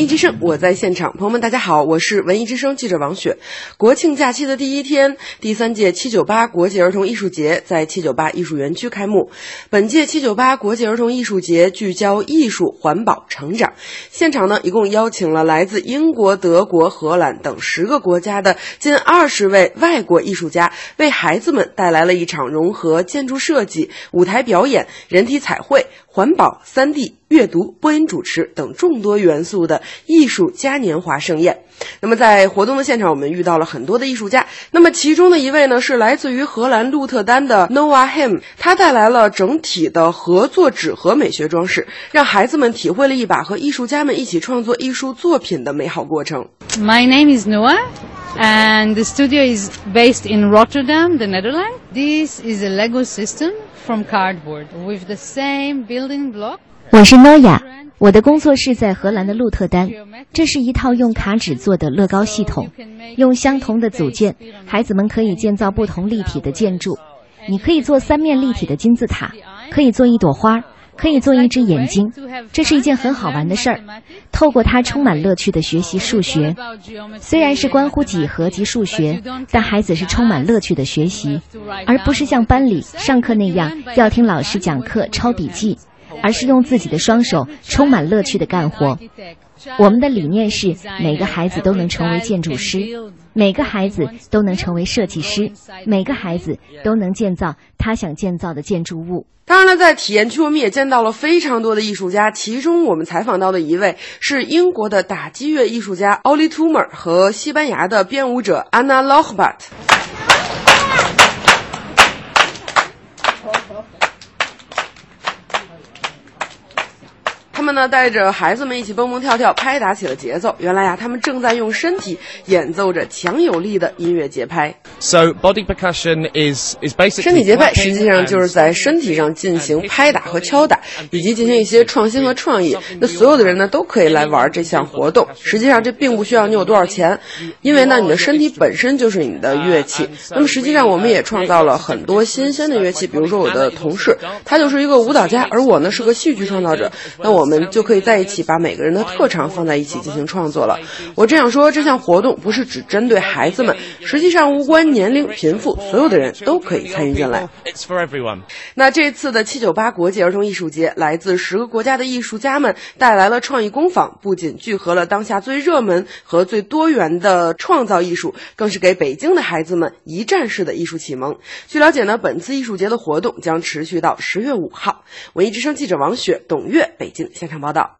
文艺之声，我在现场。朋友们，大家好，我是文艺之声记者王雪。国庆假期的第一天，第三届七九八国际儿童艺术节在七九八艺术园区开幕。本届七九八国际儿童艺术节聚焦艺术、环保、成长。现场呢，一共邀请了来自英国、德国、荷兰等十个国家的近二十位外国艺术家，为孩子们带来了一场融合建筑设计、舞台表演、人体彩绘、环保、三 D。阅读、播音主持等众多元素的艺术嘉年华盛宴。那么，在活动的现场，我们遇到了很多的艺术家。那么，其中的一位呢，是来自于荷兰鹿特丹的 Noah Hem，他带来了整体的合作纸盒美学装饰，让孩子们体会了一把和艺术家们一起创作艺术作品的美好过程。My name is Noah. And the studio is based in Rotterdam, the Netherlands. This is a Lego system from cardboard with the same building block. 我是诺亚，我的工作室在荷兰的鹿特丹。这是一套用卡纸做的乐高系统，用相同的组件，孩子们可以建造不同立体的建筑。你可以做三面立体的金字塔，可以做一朵花，可以做一只眼睛。这是一件很好玩的事儿。透过它充满乐趣的学习数学，虽然是关乎几何及数学，但孩子是充满乐趣的学习，而不是像班里上课那样要听老师讲课抄笔记。而是用自己的双手充满乐趣的干活。我们的理念是每个孩子都能成为建筑师，每个孩子都能成为设计师，每个孩子都能建造他想建造的建筑物。当然了，在体验区我们也见到了非常多的艺术家，其中我们采访到的一位是英国的打击乐艺术家奥利·图 r 和西班牙的编舞者 Ana Lohbatt ·洛赫巴特。他们呢带着孩子们一起蹦蹦跳跳，拍打起了节奏。原来呀、啊，他们正在用身体演奏着强有力的音乐节拍。So body percussion is is basically 身体节拍实际上就是在身体上进行拍打和敲打，以及进行一些创新和创意。那所有的人呢都可以来玩这项活动。实际上这并不需要你有多少钱，因为呢你的身体本身就是你的乐器。那么实际上我们也创造了很多新鲜的乐器，比如说我的同事，他就是一个舞蹈家，而我呢是个戏剧创造者。那我们就可以在一起把每个人的特长放在一起进行创作了。我这样说，这项活动不是只针对孩子们，实际上无关年龄、贫富，所有的人都可以参与进来。It's for everyone. 那这次的七九八国际儿童艺术节，来自十个国家的艺术家们带来了创意工坊，不仅聚合了当下最热门和最多元的创造艺术，更是给北京的孩子们一站式的艺术启蒙。据了解呢，本次艺术节的活动将持续到十月五号。文艺之声记者王雪、董月北京现看报道。